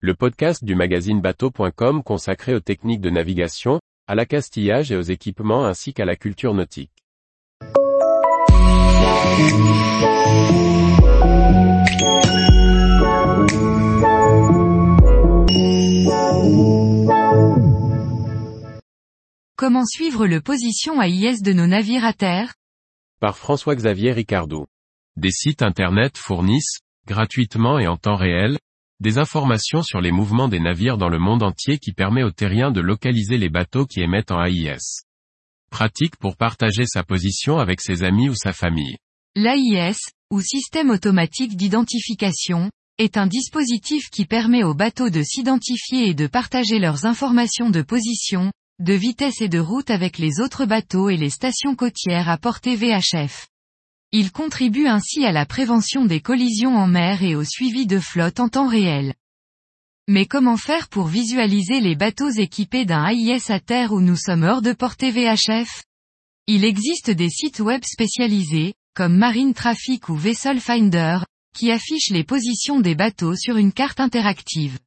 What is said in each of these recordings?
le podcast du magazine bateau.com consacré aux techniques de navigation, à l'accastillage et aux équipements ainsi qu'à la culture nautique. Comment suivre le position AIS de nos navires à terre? Par François-Xavier Ricardou. Des sites internet fournissent, gratuitement et en temps réel, des informations sur les mouvements des navires dans le monde entier qui permet aux terriens de localiser les bateaux qui émettent en AIS. Pratique pour partager sa position avec ses amis ou sa famille. L'AIS, ou système automatique d'identification, est un dispositif qui permet aux bateaux de s'identifier et de partager leurs informations de position, de vitesse et de route avec les autres bateaux et les stations côtières à portée VHF. Il contribue ainsi à la prévention des collisions en mer et au suivi de flotte en temps réel. Mais comment faire pour visualiser les bateaux équipés d'un AIS à terre où nous sommes hors de portée VHF Il existe des sites web spécialisés, comme Marine Traffic ou Vessel Finder, qui affichent les positions des bateaux sur une carte interactive.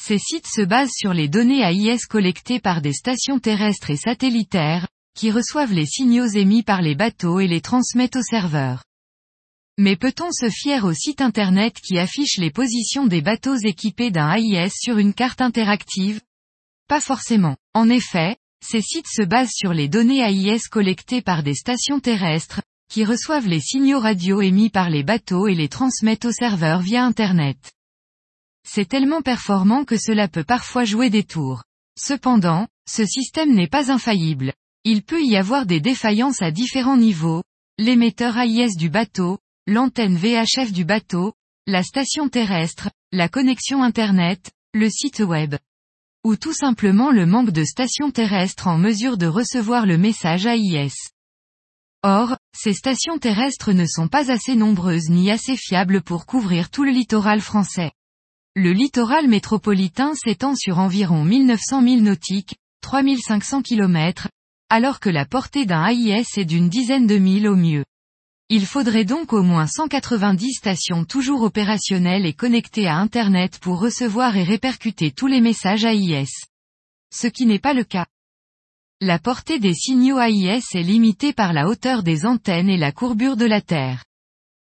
Ces sites se basent sur les données AIS collectées par des stations terrestres et satellitaires, qui reçoivent les signaux émis par les bateaux et les transmettent au serveur. Mais peut-on se fier au site internet qui affiche les positions des bateaux équipés d'un AIS sur une carte interactive? Pas forcément. En effet, ces sites se basent sur les données AIS collectées par des stations terrestres, qui reçoivent les signaux radio émis par les bateaux et les transmettent au serveur via Internet c'est tellement performant que cela peut parfois jouer des tours. Cependant, ce système n'est pas infaillible. Il peut y avoir des défaillances à différents niveaux, l'émetteur AIS du bateau, l'antenne VHF du bateau, la station terrestre, la connexion Internet, le site web. Ou tout simplement le manque de stations terrestres en mesure de recevoir le message AIS. Or, ces stations terrestres ne sont pas assez nombreuses ni assez fiables pour couvrir tout le littoral français. Le littoral métropolitain s'étend sur environ 1900 milles nautiques, 3500 km, alors que la portée d'un AIS est d'une dizaine de milles au mieux. Il faudrait donc au moins 190 stations toujours opérationnelles et connectées à Internet pour recevoir et répercuter tous les messages AIS. Ce qui n'est pas le cas. La portée des signaux AIS est limitée par la hauteur des antennes et la courbure de la Terre.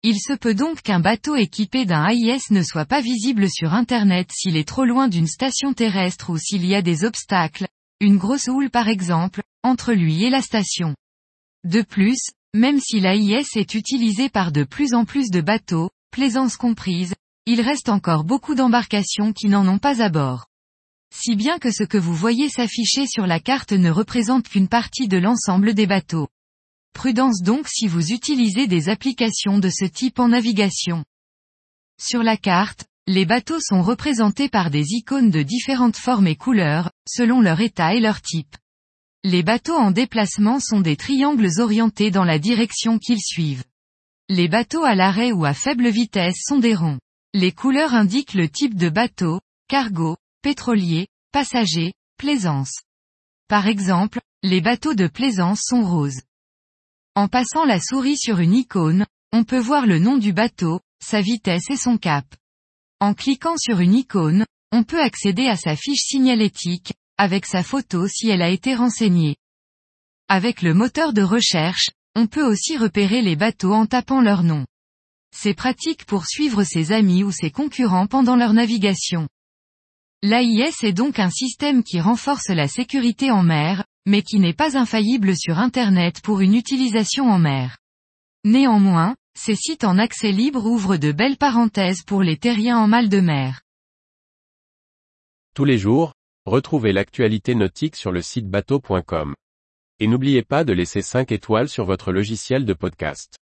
Il se peut donc qu'un bateau équipé d'un AIS ne soit pas visible sur Internet s'il est trop loin d'une station terrestre ou s'il y a des obstacles, une grosse houle par exemple, entre lui et la station. De plus, même si l'AIS est utilisé par de plus en plus de bateaux, plaisance comprise, il reste encore beaucoup d'embarcations qui n'en ont pas à bord. Si bien que ce que vous voyez s'afficher sur la carte ne représente qu'une partie de l'ensemble des bateaux. Prudence donc si vous utilisez des applications de ce type en navigation. Sur la carte, les bateaux sont représentés par des icônes de différentes formes et couleurs, selon leur état et leur type. Les bateaux en déplacement sont des triangles orientés dans la direction qu'ils suivent. Les bateaux à l'arrêt ou à faible vitesse sont des ronds. Les couleurs indiquent le type de bateau, cargo, pétrolier, passager, plaisance. Par exemple, les bateaux de plaisance sont roses. En passant la souris sur une icône, on peut voir le nom du bateau, sa vitesse et son cap. En cliquant sur une icône, on peut accéder à sa fiche signalétique, avec sa photo si elle a été renseignée. Avec le moteur de recherche, on peut aussi repérer les bateaux en tapant leur nom. C'est pratique pour suivre ses amis ou ses concurrents pendant leur navigation. L'AIS est donc un système qui renforce la sécurité en mer, mais qui n'est pas infaillible sur Internet pour une utilisation en mer. Néanmoins, ces sites en accès libre ouvrent de belles parenthèses pour les terriens en mal de mer. Tous les jours, retrouvez l'actualité nautique sur le site bateau.com. Et n'oubliez pas de laisser 5 étoiles sur votre logiciel de podcast.